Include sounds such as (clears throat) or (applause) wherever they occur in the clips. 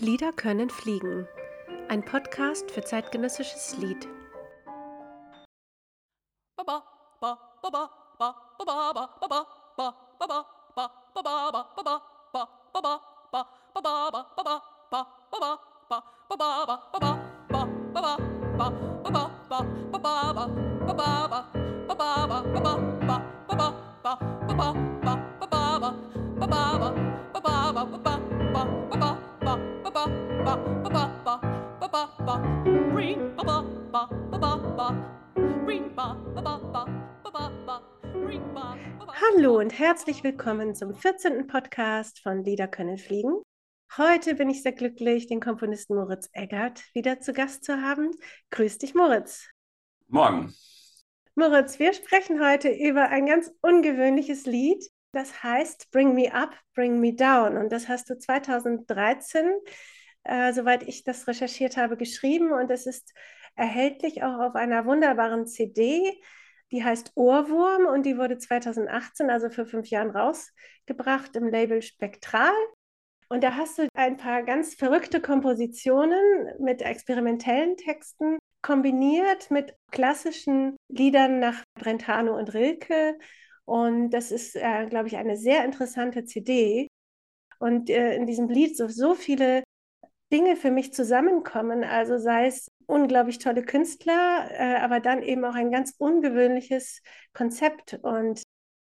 Lieder können fliegen. Ein Podcast für zeitgenössisches Lied. Hallo und herzlich willkommen zum 14. Podcast von Lieder können fliegen. Heute bin ich sehr glücklich, den Komponisten Moritz Eggert wieder zu Gast zu haben. Grüß dich, Moritz. Morgen. Moritz, wir sprechen heute über ein ganz ungewöhnliches Lied. Das heißt Bring Me Up, Bring Me Down. Und das hast du 2013, äh, soweit ich das recherchiert habe, geschrieben. Und es ist erhältlich auch auf einer wunderbaren CD die heißt Ohrwurm und die wurde 2018, also vor fünf Jahren, rausgebracht im Label Spektral. Und da hast du ein paar ganz verrückte Kompositionen mit experimentellen Texten kombiniert mit klassischen Liedern nach Brentano und Rilke. Und das ist, äh, glaube ich, eine sehr interessante CD. Und äh, in diesem Lied so, so viele Dinge für mich zusammenkommen. Also sei es unglaublich tolle Künstler, äh, aber dann eben auch ein ganz ungewöhnliches Konzept. Und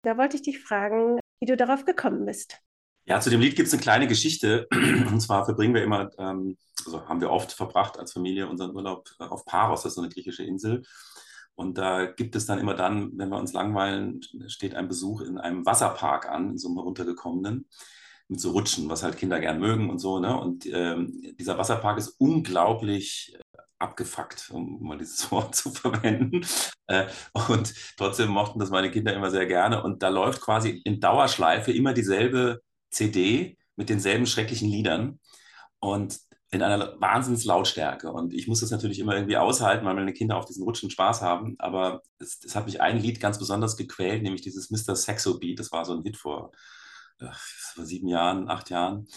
da wollte ich dich fragen, wie du darauf gekommen bist. Ja, zu dem Lied gibt es eine kleine Geschichte. (clears throat) Und zwar verbringen wir immer, ähm, also haben wir oft verbracht als Familie unseren Urlaub auf Paros, das ist so eine griechische Insel. Und da gibt es dann immer dann, wenn wir uns langweilen, steht ein Besuch in einem Wasserpark an, in so einem runtergekommenen mit so Rutschen, was halt Kinder gern mögen und so. Ne? Und ähm, dieser Wasserpark ist unglaublich äh, abgefuckt, um mal dieses (laughs) Wort zu verwenden. Äh, und trotzdem mochten das meine Kinder immer sehr gerne. Und da läuft quasi in Dauerschleife immer dieselbe CD mit denselben schrecklichen Liedern. Und in einer Wahnsinnslautstärke. Und ich muss das natürlich immer irgendwie aushalten, weil meine Kinder auf diesen Rutschen Spaß haben. Aber es, es hat mich ein Lied ganz besonders gequält, nämlich dieses Mr. Sexo Beat. Das war so ein Hit vor vor sieben Jahren, acht Jahren.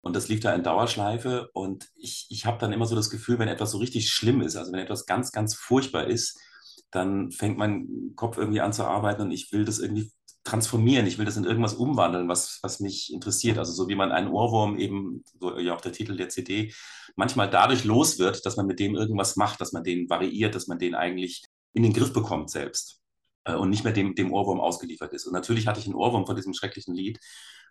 Und das lief da in Dauerschleife. Und ich, ich habe dann immer so das Gefühl, wenn etwas so richtig schlimm ist, also wenn etwas ganz, ganz furchtbar ist, dann fängt mein Kopf irgendwie an zu arbeiten und ich will das irgendwie transformieren. Ich will das in irgendwas umwandeln, was, was mich interessiert. Also so wie man einen Ohrwurm eben, so ja auch der Titel der CD, manchmal dadurch los wird, dass man mit dem irgendwas macht, dass man den variiert, dass man den eigentlich in den Griff bekommt selbst und nicht mehr dem, dem Ohrwurm ausgeliefert ist. Und natürlich hatte ich einen Ohrwurm von diesem schrecklichen Lied.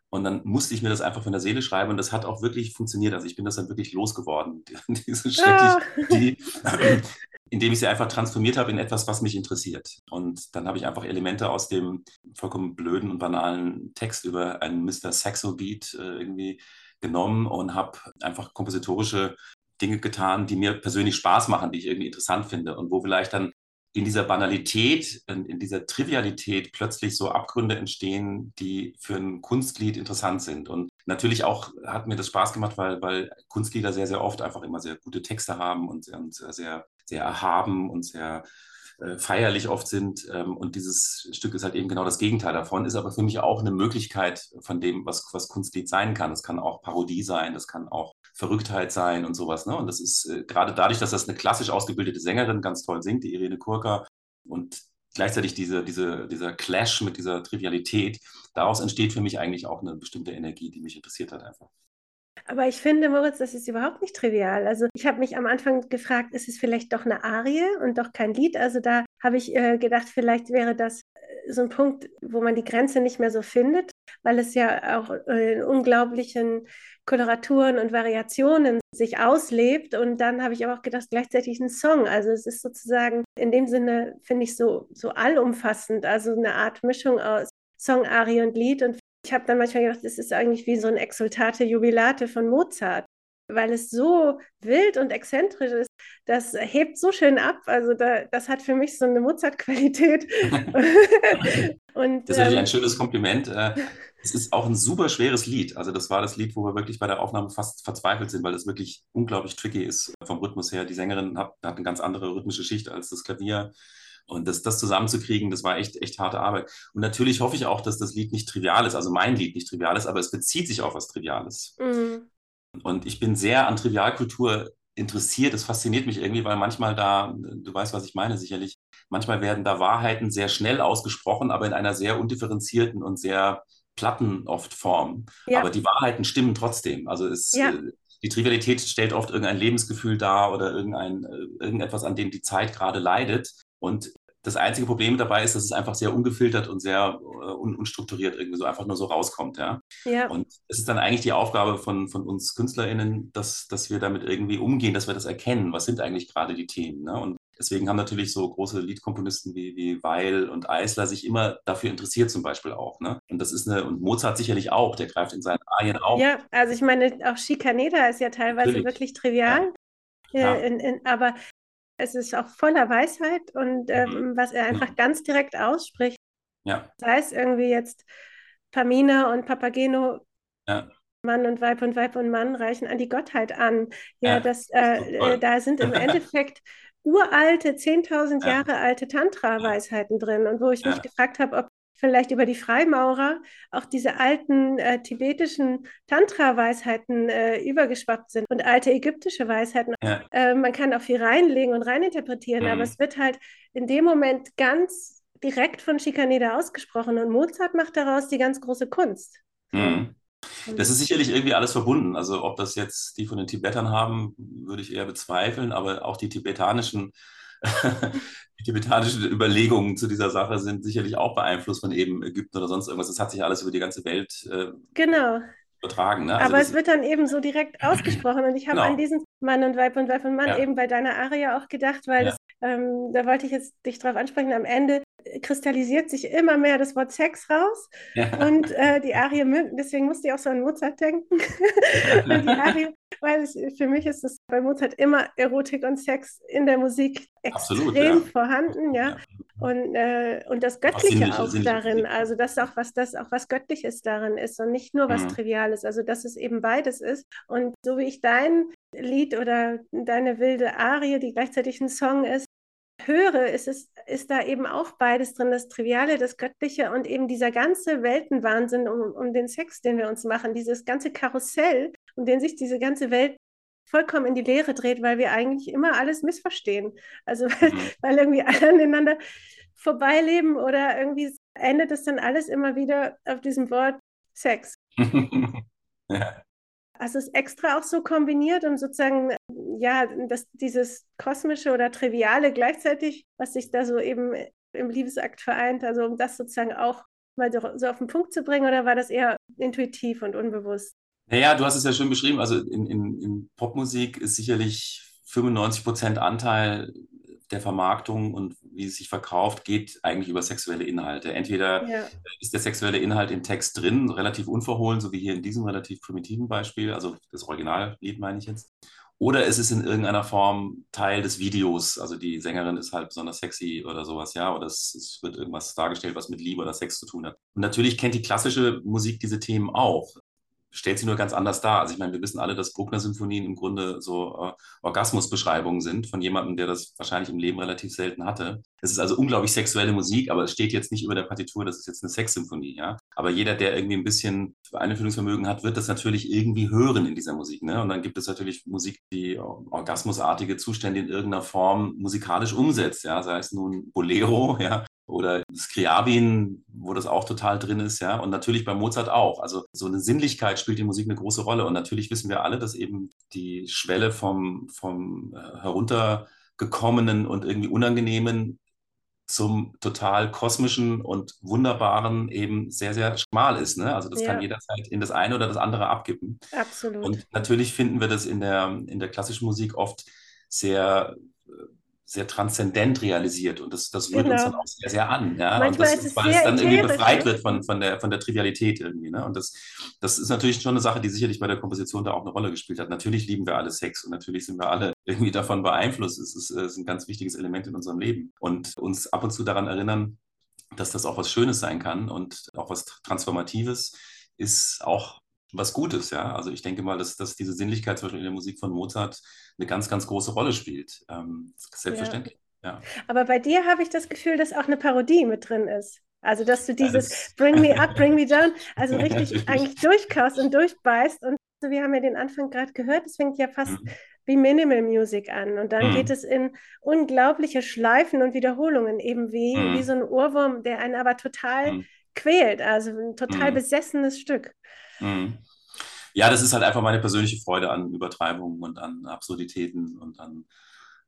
Und dann musste ich mir das einfach von der Seele schreiben und das hat auch wirklich funktioniert. Also ich bin das dann wirklich losgeworden, (laughs) diese schreckliche ja. indem ich sie einfach transformiert habe in etwas, was mich interessiert. Und dann habe ich einfach Elemente aus dem vollkommen blöden und banalen Text über einen Mr. Saxo Beat äh, irgendwie genommen und habe einfach kompositorische Dinge getan, die mir persönlich Spaß machen, die ich irgendwie interessant finde und wo vielleicht dann in dieser Banalität, in, in, dieser Trivialität plötzlich so Abgründe entstehen, die für ein Kunstlied interessant sind. Und natürlich auch hat mir das Spaß gemacht, weil, weil Kunstlieder sehr, sehr oft einfach immer sehr gute Texte haben und, und sehr, sehr erhaben und sehr äh, feierlich oft sind. Ähm, und dieses Stück ist halt eben genau das Gegenteil davon, ist aber für mich auch eine Möglichkeit von dem, was, was Kunstlied sein kann. Das kann auch Parodie sein, das kann auch Verrücktheit sein und sowas. Ne? Und das ist äh, gerade dadurch, dass das eine klassisch ausgebildete Sängerin ganz toll singt, die Irene Kurka, und gleichzeitig diese, diese, dieser Clash mit dieser Trivialität, daraus entsteht für mich eigentlich auch eine bestimmte Energie, die mich interessiert hat einfach. Aber ich finde, Moritz, das ist überhaupt nicht trivial. Also ich habe mich am Anfang gefragt, ist es vielleicht doch eine Arie und doch kein Lied? Also da habe ich äh, gedacht, vielleicht wäre das äh, so ein Punkt, wo man die Grenze nicht mehr so findet, weil es ja auch äh, in unglaublichen Koloraturen und Variationen sich auslebt. Und dann habe ich aber auch gedacht, gleichzeitig ein Song. Also es ist sozusagen in dem Sinne, finde ich, so, so allumfassend, also eine Art Mischung aus Song, Arie und Lied. Und ich habe dann manchmal gedacht, es ist eigentlich wie so ein Exultate Jubilate von Mozart, weil es so wild und exzentrisch ist. Das hebt so schön ab. Also da, das hat für mich so eine Mozart-Qualität. (laughs) (laughs) das ist natürlich ähm, ein schönes Kompliment. Es ist auch ein super schweres Lied. Also das war das Lied, wo wir wirklich bei der Aufnahme fast verzweifelt sind, weil es wirklich unglaublich tricky ist vom Rhythmus her. Die Sängerin hat, hat eine ganz andere rhythmische Schicht als das Klavier. Und das, das zusammenzukriegen, das war echt, echt harte Arbeit. Und natürlich hoffe ich auch, dass das Lied nicht trivial ist, also mein Lied nicht trivial ist, aber es bezieht sich auf was Triviales. Mhm. Und ich bin sehr an Trivialkultur interessiert. Es fasziniert mich irgendwie, weil manchmal da, du weißt, was ich meine, sicherlich, manchmal werden da Wahrheiten sehr schnell ausgesprochen, aber in einer sehr undifferenzierten und sehr platten oft Form. Ja. Aber die Wahrheiten stimmen trotzdem. Also es, ja. Äh, die Trivialität stellt oft irgendein Lebensgefühl dar oder irgendein, äh, irgendetwas, an dem die Zeit gerade leidet. Und das einzige Problem dabei ist, dass es einfach sehr ungefiltert und sehr uh, unstrukturiert irgendwie so einfach nur so rauskommt. Ja? ja. Und es ist dann eigentlich die Aufgabe von, von uns KünstlerInnen, dass, dass wir damit irgendwie umgehen, dass wir das erkennen. Was sind eigentlich gerade die Themen? Ne? Und deswegen haben natürlich so große Liedkomponisten wie, wie Weil und Eisler sich immer dafür interessiert, zum Beispiel auch. Ne? Und das ist eine, und Mozart sicherlich auch, der greift in seinen Arien auf. Ja, also ich meine, auch Schikaneda ist ja teilweise natürlich. wirklich trivial. Ja. Äh, in, in, aber es ist auch voller Weisheit und ähm, mhm. was er einfach ganz direkt ausspricht. Ja. Sei es irgendwie jetzt Pamina und Papageno, ja. Mann und Weib und Weib und Mann reichen an die Gottheit an. Ja, ja das, äh, äh, da sind im (laughs) Endeffekt uralte, 10.000 Jahre alte Tantra-Weisheiten drin. Und wo ich mich gefragt habe, ob vielleicht über die Freimaurer auch diese alten äh, tibetischen Tantra-Weisheiten äh, übergeschwappt sind und alte ägyptische Weisheiten. Ja. Äh, man kann auch viel reinlegen und reininterpretieren, mhm. aber es wird halt in dem Moment ganz direkt von Schikaneder ausgesprochen und Mozart macht daraus die ganz große Kunst. Mhm. Das ist sicherlich irgendwie alles verbunden. Also ob das jetzt die von den Tibetern haben, würde ich eher bezweifeln, aber auch die tibetanischen (laughs) die tibetanischen Überlegungen zu dieser Sache sind sicherlich auch beeinflusst von eben Ägypten oder sonst irgendwas. Das hat sich alles über die ganze Welt äh, genau. übertragen. Ne? Also Aber es wird dann eben so direkt (clears throat) ausgesprochen. Und ich habe genau. an diesen Mann und Weib und Weib und Mann ja. eben bei deiner Aria auch gedacht, weil ja. Ähm, da wollte ich jetzt dich drauf ansprechen. Am Ende kristallisiert sich immer mehr das Wort Sex raus ja. und äh, die Arie deswegen musste ich auch so an Mozart denken. (laughs) die Arie, weil es, für mich ist es bei Mozart immer Erotik und Sex in der Musik Absolut, extrem ja. vorhanden, ja. Und, äh, und das Göttliche auch, auch darin, also das auch was das auch was Göttliches darin ist und nicht nur was mhm. Triviales, also dass es eben beides ist. Und so wie ich dein Lied oder deine wilde Arie, die gleichzeitig ein Song ist, höre, ist, es, ist da eben auch beides drin, das Triviale, das Göttliche und eben dieser ganze Weltenwahnsinn um, um den Sex, den wir uns machen, dieses ganze Karussell, um den sich diese ganze Welt vollkommen in die Leere dreht, weil wir eigentlich immer alles missverstehen. Also weil, mhm. weil irgendwie alle aneinander vorbeileben oder irgendwie endet es dann alles immer wieder auf diesem Wort Sex. (laughs) ja. Also es ist extra auch so kombiniert und sozusagen, ja, dass dieses kosmische oder triviale gleichzeitig, was sich da so eben im Liebesakt vereint, also um das sozusagen auch mal so auf den Punkt zu bringen, oder war das eher intuitiv und unbewusst? Naja, du hast es ja schon beschrieben. Also in, in, in Popmusik ist sicherlich 95 Prozent Anteil der Vermarktung und wie es sich verkauft, geht eigentlich über sexuelle Inhalte. Entweder ja. ist der sexuelle Inhalt im Text drin, relativ unverhohlen, so wie hier in diesem relativ primitiven Beispiel, also das Originallied meine ich jetzt. Oder ist es in irgendeiner Form Teil des Videos? Also die Sängerin ist halt besonders sexy oder sowas, ja, oder es, es wird irgendwas dargestellt, was mit Liebe oder Sex zu tun hat. Und natürlich kennt die klassische Musik diese Themen auch stellt sie nur ganz anders dar. Also ich meine, wir wissen alle, dass Bruckner-Symphonien im Grunde so äh, Orgasmusbeschreibungen sind von jemandem, der das wahrscheinlich im Leben relativ selten hatte. Es ist also unglaublich sexuelle Musik, aber es steht jetzt nicht über der Partitur, das ist jetzt eine Sexsymphonie, ja. Aber jeder, der irgendwie ein bisschen Einfühlungsvermögen hat, wird das natürlich irgendwie hören in dieser Musik, ne? Und dann gibt es natürlich Musik, die orgasmusartige Zustände in irgendeiner Form musikalisch umsetzt, ja. Sei es nun Bolero, (laughs) ja, oder Skriabin, wo das auch total drin ist, ja, und natürlich bei Mozart auch. Also so eine Sinnlichkeit spielt die Musik eine große Rolle und natürlich wissen wir alle, dass eben die Schwelle vom, vom äh, heruntergekommenen und irgendwie unangenehmen zum total kosmischen und wunderbaren eben sehr, sehr schmal ist. Ne? Also das ja. kann jederzeit in das eine oder das andere abkippen. Absolut. Und natürlich finden wir das in der, in der klassischen Musik oft sehr sehr transzendent realisiert und das, das rührt genau. uns dann auch sehr, sehr an. Ja? Manchmal das, ist es weil es dann irgendwie befreit ne? wird von, von, der, von der Trivialität irgendwie. Ne? Und das, das ist natürlich schon eine Sache, die sicherlich bei der Komposition da auch eine Rolle gespielt hat. Natürlich lieben wir alle Sex und natürlich sind wir alle (laughs) irgendwie davon beeinflusst. Es ist, es ist ein ganz wichtiges Element in unserem Leben. Und uns ab und zu daran erinnern, dass das auch was Schönes sein kann und auch was Transformatives ist auch was Gutes, ja. Also ich denke mal, dass, dass diese Sinnlichkeit zum Beispiel in der Musik von Mozart eine ganz, ganz große Rolle spielt. Ähm, selbstverständlich. Ja. ja. Aber bei dir habe ich das Gefühl, dass auch eine Parodie mit drin ist. Also, dass du dieses das (laughs) Bring me up, bring me down, also richtig (laughs) eigentlich durchkaust und durchbeißt und So, wir haben ja den Anfang gerade gehört, es fängt ja fast mhm. wie Minimal Music an und dann mhm. geht es in unglaubliche Schleifen und Wiederholungen, eben wie, mhm. wie so ein Ohrwurm, der einen aber total mhm. quält, also ein total mhm. besessenes Stück. Mhm. Ja, das ist halt einfach meine persönliche Freude an Übertreibungen und an Absurditäten und an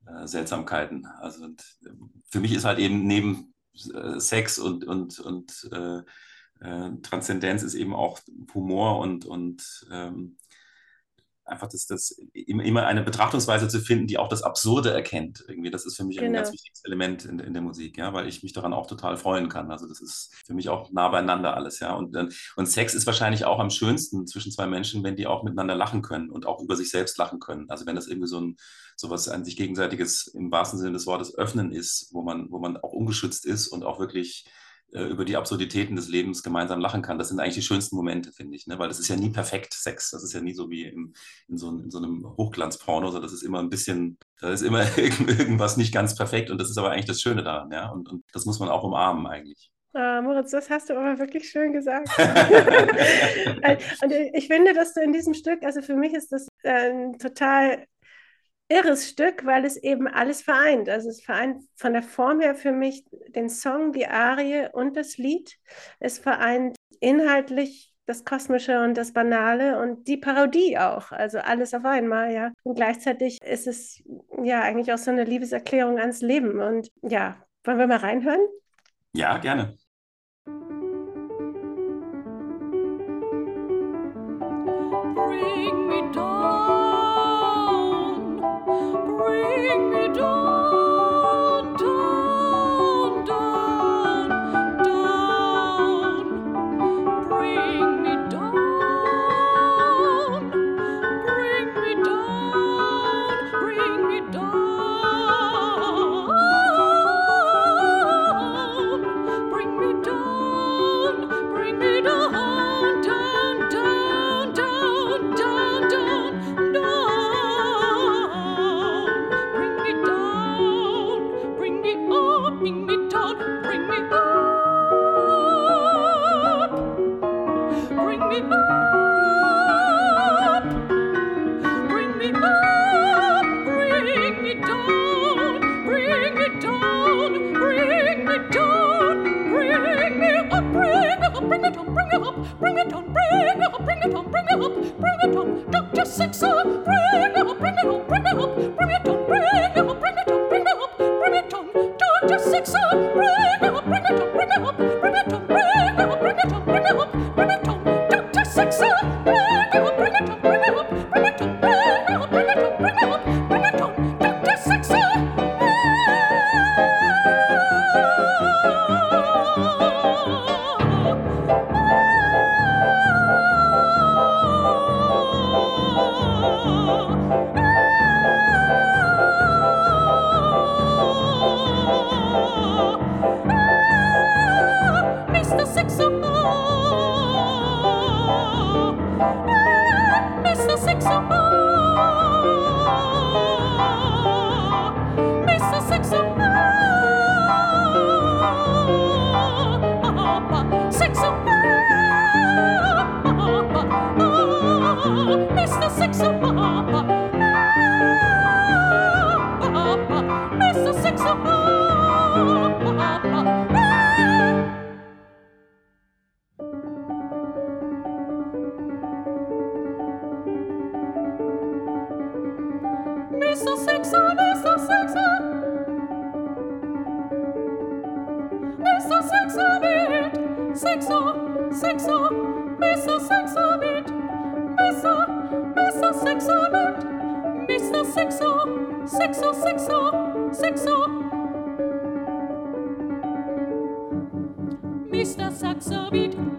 äh, Seltsamkeiten. Also und, für mich ist halt eben neben äh, Sex und, und, und äh, äh, Transzendenz ist eben auch Humor und, und ähm, einfach das, das immer eine Betrachtungsweise zu finden, die auch das Absurde erkennt. Irgendwie, das ist für mich genau. ein ganz wichtiges Element in, in, der Musik, ja, weil ich mich daran auch total freuen kann. Also das ist für mich auch nah beieinander alles, ja. Und, und Sex ist wahrscheinlich auch am schönsten zwischen zwei Menschen, wenn die auch miteinander lachen können und auch über sich selbst lachen können. Also wenn das irgendwie so ein sowas ein sich gegenseitiges im wahrsten Sinne des Wortes öffnen ist, wo man, wo man auch ungeschützt ist und auch wirklich über die Absurditäten des Lebens gemeinsam lachen kann. Das sind eigentlich die schönsten Momente, finde ich. Ne? Weil das ist ja nie perfekt, Sex. Das ist ja nie so wie im, in, so, in so einem Hochglanzporno, sondern das ist immer ein bisschen, da ist immer (laughs) irgendwas nicht ganz perfekt und das ist aber eigentlich das Schöne daran. Ja? Und, und das muss man auch umarmen eigentlich. Ah, Moritz, das hast du aber wirklich schön gesagt. (laughs) (laughs) und ich finde, dass du in diesem Stück, also für mich ist das ein total irres Stück, weil es eben alles vereint. Also es vereint von der Form her für mich den Song, die Arie und das Lied. Es vereint inhaltlich das Kosmische und das Banale und die Parodie auch. Also alles auf einmal, ja. Und gleichzeitig ist es ja eigentlich auch so eine Liebeserklärung ans Leben. Und ja, wollen wir mal reinhören? Ja, gerne. Look from your door. Beat, beat, beat, beat, beat, beat.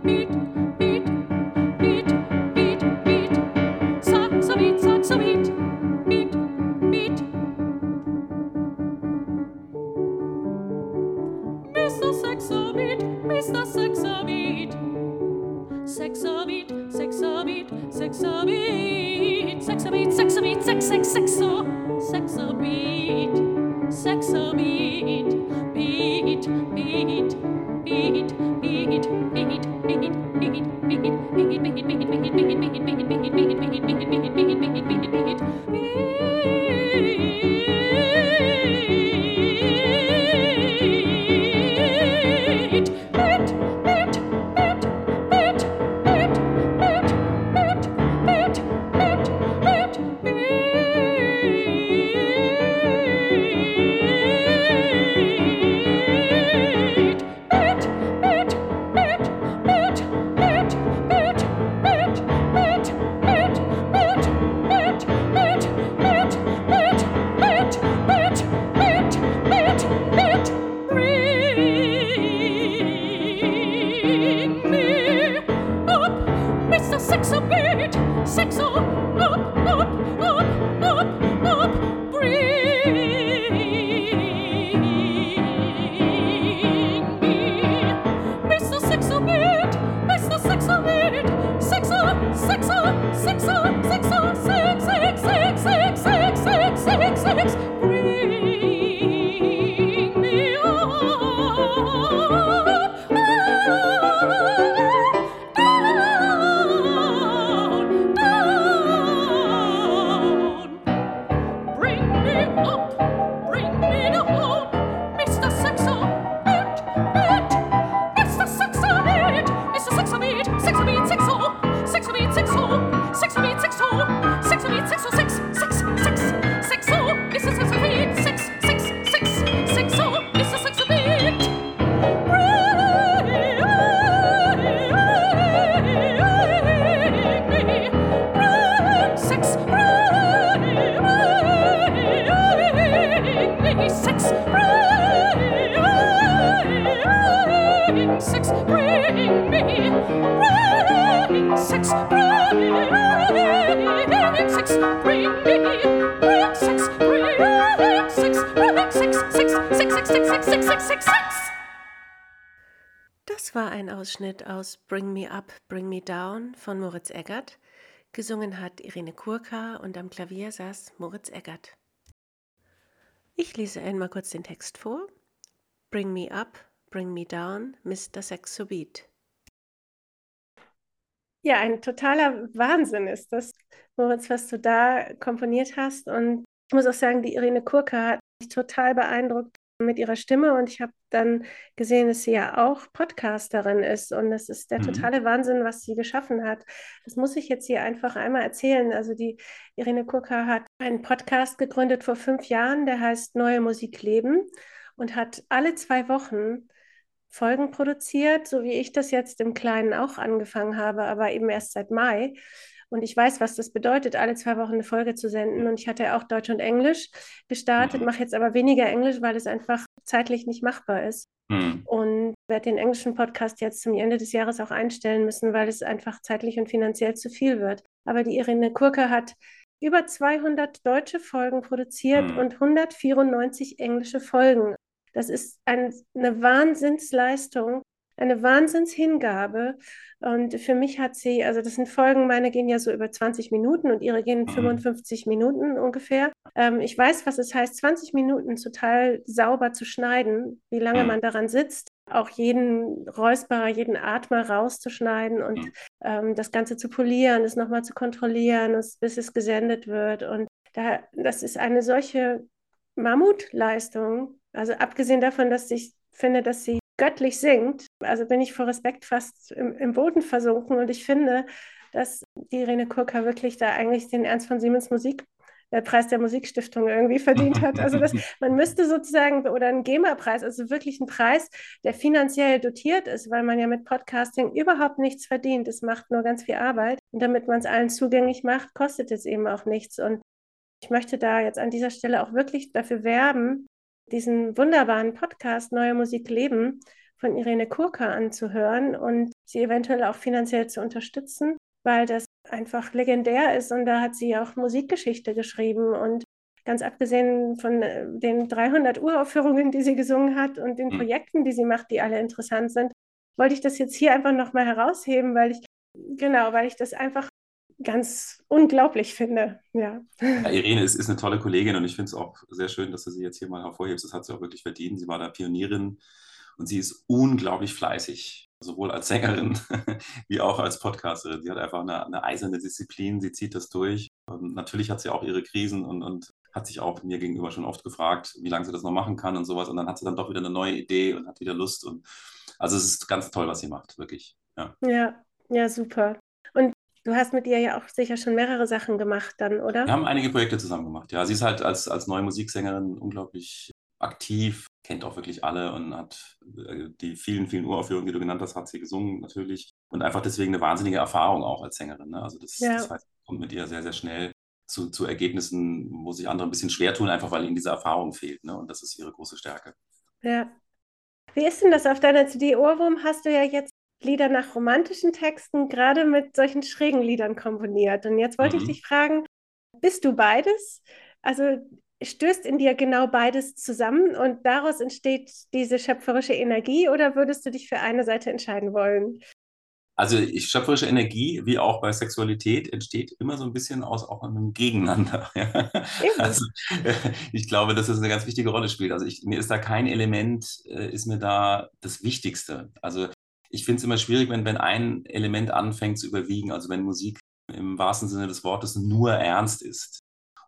Das war ein Ausschnitt aus Bring Me Up, Bring Me Down von Moritz Eggert. Gesungen hat Irene Kurka und am Klavier saß Moritz Eggert. Ich lese einmal kurz den Text vor. Bring me up, bring me down, Mr. Saxo Beat. Ja, ein totaler Wahnsinn ist das, Moritz, was du da komponiert hast. Und ich muss auch sagen, die Irene Kurka hat mich total beeindruckt mit ihrer Stimme und ich habe dann gesehen, dass sie ja auch Podcasterin ist und das ist der mhm. totale Wahnsinn, was sie geschaffen hat. Das muss ich jetzt hier einfach einmal erzählen. Also die Irene Kurka hat einen Podcast gegründet vor fünf Jahren, der heißt Neue Musik leben und hat alle zwei Wochen Folgen produziert, so wie ich das jetzt im Kleinen auch angefangen habe, aber eben erst seit Mai. Und ich weiß, was das bedeutet, alle zwei Wochen eine Folge zu senden. Und ich hatte auch Deutsch und Englisch gestartet, mhm. mache jetzt aber weniger Englisch, weil es einfach zeitlich nicht machbar ist. Mhm. Und werde den englischen Podcast jetzt zum Ende des Jahres auch einstellen müssen, weil es einfach zeitlich und finanziell zu viel wird. Aber die Irene Kurke hat über 200 deutsche Folgen produziert mhm. und 194 englische Folgen. Das ist ein, eine Wahnsinnsleistung eine Wahnsinnshingabe. Und für mich hat sie, also das sind Folgen, meine gehen ja so über 20 Minuten und ihre gehen 55 mhm. Minuten ungefähr. Ähm, ich weiß, was es heißt, 20 Minuten total sauber zu schneiden, wie lange mhm. man daran sitzt, auch jeden Räusperer, jeden Atmer rauszuschneiden und mhm. ähm, das Ganze zu polieren, es nochmal zu kontrollieren, bis es gesendet wird. Und da, das ist eine solche Mammutleistung. Also abgesehen davon, dass ich finde, dass sie göttlich singt. Also bin ich vor Respekt fast im, im Boden versunken und ich finde, dass die Irene Kurka wirklich da eigentlich den Ernst von Siemens Musik der Preis der Musikstiftung irgendwie verdient hat. Also das, (laughs) man müsste sozusagen, oder einen GEMA-Preis, also wirklich einen Preis, der finanziell dotiert ist, weil man ja mit Podcasting überhaupt nichts verdient. Es macht nur ganz viel Arbeit. Und damit man es allen zugänglich macht, kostet es eben auch nichts. Und ich möchte da jetzt an dieser Stelle auch wirklich dafür werben, diesen wunderbaren Podcast Neue Musik leben von Irene Kurka anzuhören und sie eventuell auch finanziell zu unterstützen, weil das einfach legendär ist und da hat sie auch Musikgeschichte geschrieben und ganz abgesehen von äh, den 300 Uraufführungen, die sie gesungen hat und den hm. Projekten, die sie macht, die alle interessant sind, wollte ich das jetzt hier einfach nochmal herausheben, weil ich, genau, weil ich das einfach ganz unglaublich finde. Ja. ja Irene ist, ist eine tolle Kollegin und ich finde es auch sehr schön, dass du sie jetzt hier mal hervorhebst. Das hat sie auch wirklich verdient. Sie war da Pionierin und sie ist unglaublich fleißig, sowohl als Sängerin (laughs) wie auch als Podcasterin. Sie hat einfach eine, eine eiserne Disziplin, sie zieht das durch. Und natürlich hat sie auch ihre Krisen und, und hat sich auch mir gegenüber schon oft gefragt, wie lange sie das noch machen kann und sowas. Und dann hat sie dann doch wieder eine neue Idee und hat wieder Lust. Und also es ist ganz toll, was sie macht, wirklich. Ja, ja, ja super. Du hast mit ihr ja auch sicher schon mehrere Sachen gemacht dann, oder? Wir haben einige Projekte zusammen gemacht. Ja, sie ist halt als, als neue Musiksängerin unglaublich aktiv, kennt auch wirklich alle und hat äh, die vielen, vielen Uraufführungen, die du genannt hast, hat sie gesungen natürlich. Und einfach deswegen eine wahnsinnige Erfahrung auch als Sängerin. Ne? Also das, ja. das heißt, kommt mit ihr sehr, sehr schnell zu, zu Ergebnissen, wo sich andere ein bisschen schwer tun, einfach weil ihnen diese Erfahrung fehlt. Ne? Und das ist ihre große Stärke. Ja. Wie ist denn das auf deiner CD Ohrwurm? Hast du ja jetzt Lieder nach romantischen Texten, gerade mit solchen schrägen Liedern komponiert. Und jetzt wollte mhm. ich dich fragen, bist du beides? Also stößt in dir genau beides zusammen und daraus entsteht diese schöpferische Energie oder würdest du dich für eine Seite entscheiden wollen? Also ich, schöpferische Energie, wie auch bei Sexualität, entsteht immer so ein bisschen aus auch einem Gegeneinander. (laughs) Ja? Also (laughs) ich glaube, dass das eine ganz wichtige Rolle spielt. Also ich, mir ist da kein Element, äh, ist mir da das Wichtigste. Also ich finde es immer schwierig, wenn, wenn ein Element anfängt zu überwiegen, also wenn Musik im wahrsten Sinne des Wortes nur ernst ist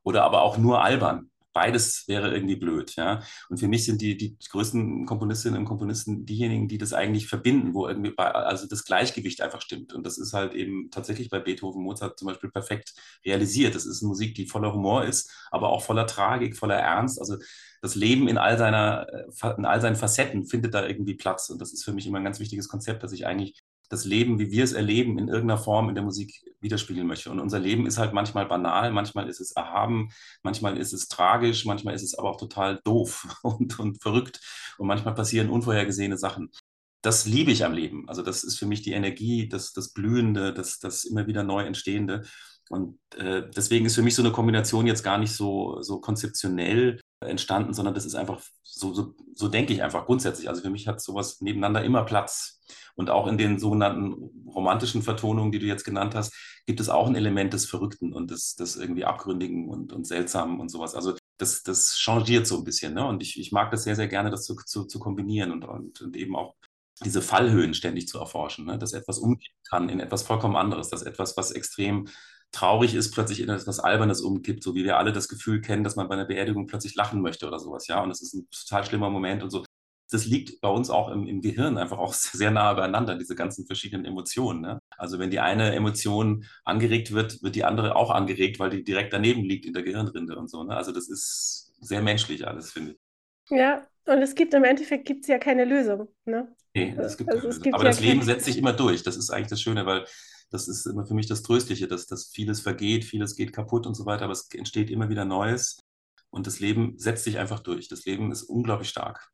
oder aber auch nur albern. Beides wäre irgendwie blöd, ja. Und für mich sind die, die größten Komponistinnen und Komponisten diejenigen, die das eigentlich verbinden, wo irgendwie bei, also das Gleichgewicht einfach stimmt. Und das ist halt eben tatsächlich bei Beethoven, Mozart zum Beispiel perfekt realisiert. Das ist Musik, die voller Humor ist, aber auch voller Tragik, voller Ernst. Also das Leben in all, seiner, äh, in all seinen Facetten findet da irgendwie Platz. Und das ist für mich immer ein ganz wichtiges Konzept, dass ich eigentlich das Leben, wie wir es erleben, in irgendeiner Form in der Musik widerspiegeln möchte. Und unser Leben ist halt manchmal banal, manchmal ist es erhaben, manchmal ist es tragisch, manchmal ist es aber auch total doof (laughs) und, und verrückt. Und manchmal passieren unvorhergesehene Sachen. Das liebe ich am Leben. Also das ist für mich die Energie, das, das Blühende, das, das immer wieder neu Entstehende. Und äh, deswegen ist für mich so eine Kombination jetzt gar nicht so, so konzeptionell entstanden, sondern das ist einfach, so, so, so denke ich einfach grundsätzlich. Also für mich hat sowas nebeneinander immer Platz. Und auch in den sogenannten romantischen Vertonungen, die du jetzt genannt hast, gibt es auch ein Element des Verrückten und des, des irgendwie Abgründigen und, und Seltsamen und sowas. Also das, das changiert so ein bisschen. Ne? Und ich, ich mag das sehr, sehr gerne, das zu, zu, zu kombinieren und, und, und eben auch diese Fallhöhen ständig zu erforschen, ne? dass etwas umgehen kann in etwas vollkommen anderes, dass etwas, was extrem traurig ist, plötzlich in etwas Albernes umkippt, so wie wir alle das Gefühl kennen, dass man bei einer Beerdigung plötzlich lachen möchte oder sowas, ja, und das ist ein total schlimmer Moment und so. Das liegt bei uns auch im, im Gehirn einfach auch (laughs) sehr nah beieinander, diese ganzen verschiedenen Emotionen. Ne? Also wenn die eine Emotion angeregt wird, wird die andere auch angeregt, weil die direkt daneben liegt in der Gehirnrinde und so. Ne? Also das ist sehr menschlich alles, finde ich. Ja, und es gibt im Endeffekt gibt es ja keine Lösung. Ne? Nee, es gibt also, keine Lösung. Gibt Aber ja das Leben setzt sich immer durch. Das ist eigentlich das Schöne, weil das ist immer für mich das Tröstliche, dass, dass vieles vergeht, vieles geht kaputt und so weiter, aber es entsteht immer wieder Neues und das Leben setzt sich einfach durch. Das Leben ist unglaublich stark.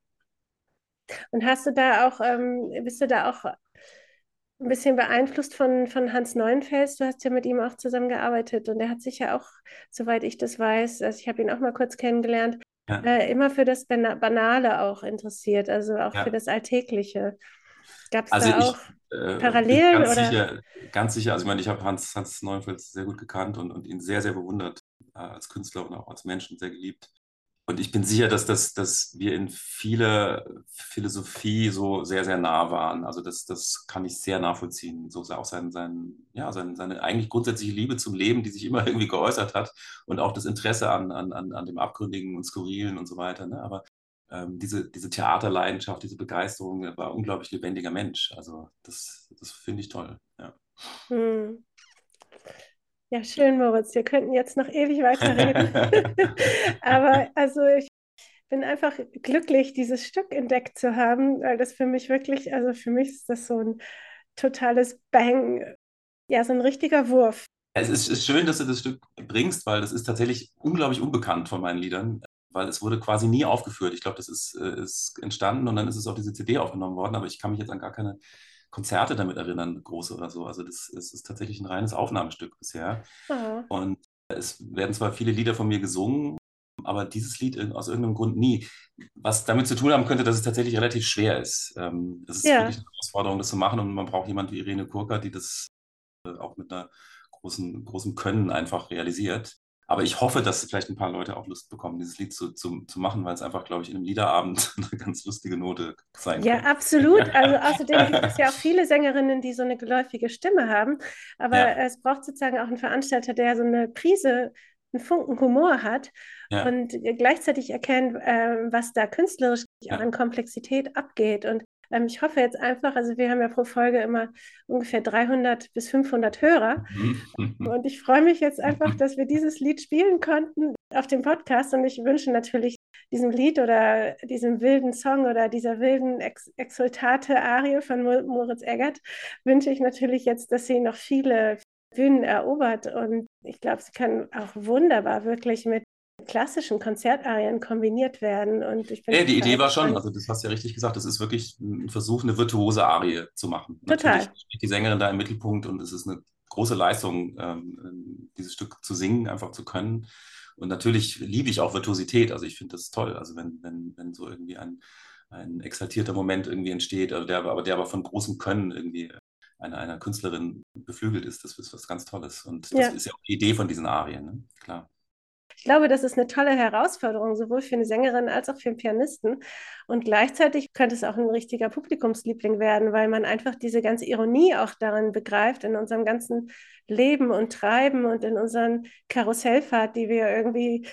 Und hast du da auch, ähm, bist du da auch ein bisschen beeinflusst von, von Hans Neuenfels? Du hast ja mit ihm auch zusammengearbeitet und er hat sich ja auch, soweit ich das weiß, also ich habe ihn auch mal kurz kennengelernt, ja. äh, immer für das Banale auch interessiert, also auch ja. für das Alltägliche. Gab es also da auch äh, Parallelen? Ganz oder? sicher, ganz sicher. Also ich meine, ich habe Hans, Hans Neuenfels sehr gut gekannt und, und ihn sehr, sehr bewundert äh, als Künstler und auch als Menschen sehr geliebt. Und ich bin sicher, dass, das, dass wir in vieler Philosophie so sehr, sehr nah waren. Also das, das kann ich sehr nachvollziehen. So auch sein, sein, ja, sein, seine eigentlich grundsätzliche Liebe zum Leben, die sich immer (laughs) irgendwie geäußert hat und auch das Interesse an, an, an dem Abgründigen und Skurrilen und so weiter. Ne? Aber ähm, diese, diese Theaterleidenschaft, diese Begeisterung, er war ein unglaublich lebendiger Mensch. Also das, das finde ich toll. Ja. Hm. Ja, schön, Moritz. Wir könnten jetzt noch ewig weiterreden. (laughs) Aber (laughs) also ich bin einfach glücklich, dieses Stück entdeckt zu haben, weil das für mich wirklich, also für mich ist das so ein totales Bang, ja, so ein richtiger Wurf. Es ist, ist schön, dass du das Stück bringst, weil das ist tatsächlich unglaublich unbekannt von meinen Liedern weil es wurde quasi nie aufgeführt. Ich glaube, das ist, äh, ist entstanden und dann ist es auf diese CD aufgenommen worden, aber ich kann mich jetzt an gar keine Konzerte damit erinnern, große oder so. Also das, das ist tatsächlich ein reines Aufnahmestück bisher. Mhm. Und es werden zwar viele Lieder von mir gesungen, aber dieses Lied aus irgendeinem Grund nie. Was damit zu tun haben könnte, dass es tatsächlich relativ schwer ist. Ähm, es ist ja. wirklich eine Herausforderung, das zu machen und man braucht jemanden wie Irene Kurka, die das äh, auch mit einer großen, großen Können einfach realisiert. Aber ich hoffe, dass vielleicht ein paar Leute auch Lust bekommen, dieses Lied zu, zu, zu machen, weil es einfach, glaube ich, in einem Liederabend (laughs) eine ganz lustige Note sein ja, kann. Ja, absolut. (laughs) Also außerdem gibt es ja auch viele Sängerinnen, die so eine geläufige Stimme haben. Aber ja. es braucht sozusagen auch einen Veranstalter, der so eine Prise, einen Funken Humor hat ja. und gleichzeitig erkennt, äh, was da künstlerisch auch an Komplexität abgeht. Und ähm, ich hoffe jetzt einfach, also wir haben ja pro Folge immer ungefähr 300 bis 500 Hörer. Mhm. Und ich freue mich jetzt einfach, dass wir dieses Lied spielen konnten auf dem Podcast. Und ich wünsche natürlich diesem Lied oder diesem wilden Song oder dieser wilden Ex Exultate Arie von Moritz Eggert, wünsche ich natürlich jetzt, dass sie noch viele Bühnen erobert. Und ich glaube, sie kann auch wunderbar wirklich mit klassischen Konzertarien kombiniert werden. Und ich bin ja, die Idee war schon, also das hast du ja richtig gesagt, das ist wirklich ein Versuch, eine virtuose Arie zu machen. Total. Natürlich steht die Sängerin da im Mittelpunkt und es ist eine große Leistung, ähm, dieses Stück zu singen, einfach zu können. Und natürlich liebe ich auch Virtuosität, also ich finde das toll, also wenn, wenn, wenn so irgendwie ein, ein exaltierter Moment irgendwie entsteht, also der, aber der aber von großem Können irgendwie einer, einer Künstlerin beflügelt ist, das ist was ganz Tolles. Und das ja. ist ja auch die Idee von diesen Arien, ne? klar. Ich glaube, das ist eine tolle Herausforderung, sowohl für eine Sängerin als auch für einen Pianisten. Und gleichzeitig könnte es auch ein richtiger Publikumsliebling werden, weil man einfach diese ganze Ironie auch darin begreift, in unserem ganzen Leben und Treiben und in unseren Karussellfahrt, die wir irgendwie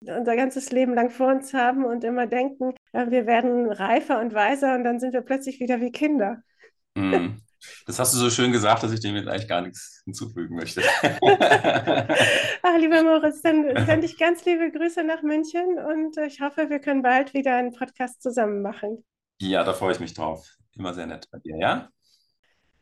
unser ganzes Leben lang vor uns haben und immer denken, wir werden reifer und weiser und dann sind wir plötzlich wieder wie Kinder. Mm. Das hast du so schön gesagt, dass ich dem jetzt eigentlich gar nichts hinzufügen möchte. (laughs) Ach, lieber Moritz, dann sende ich ganz liebe Grüße nach München und ich hoffe, wir können bald wieder einen Podcast zusammen machen. Ja, da freue ich mich drauf. Immer sehr nett bei dir, ja?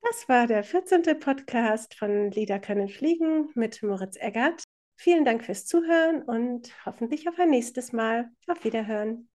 Das war der 14. Podcast von Lieder können fliegen mit Moritz Eggert. Vielen Dank fürs Zuhören und hoffentlich auf ein nächstes Mal. Auf Wiederhören.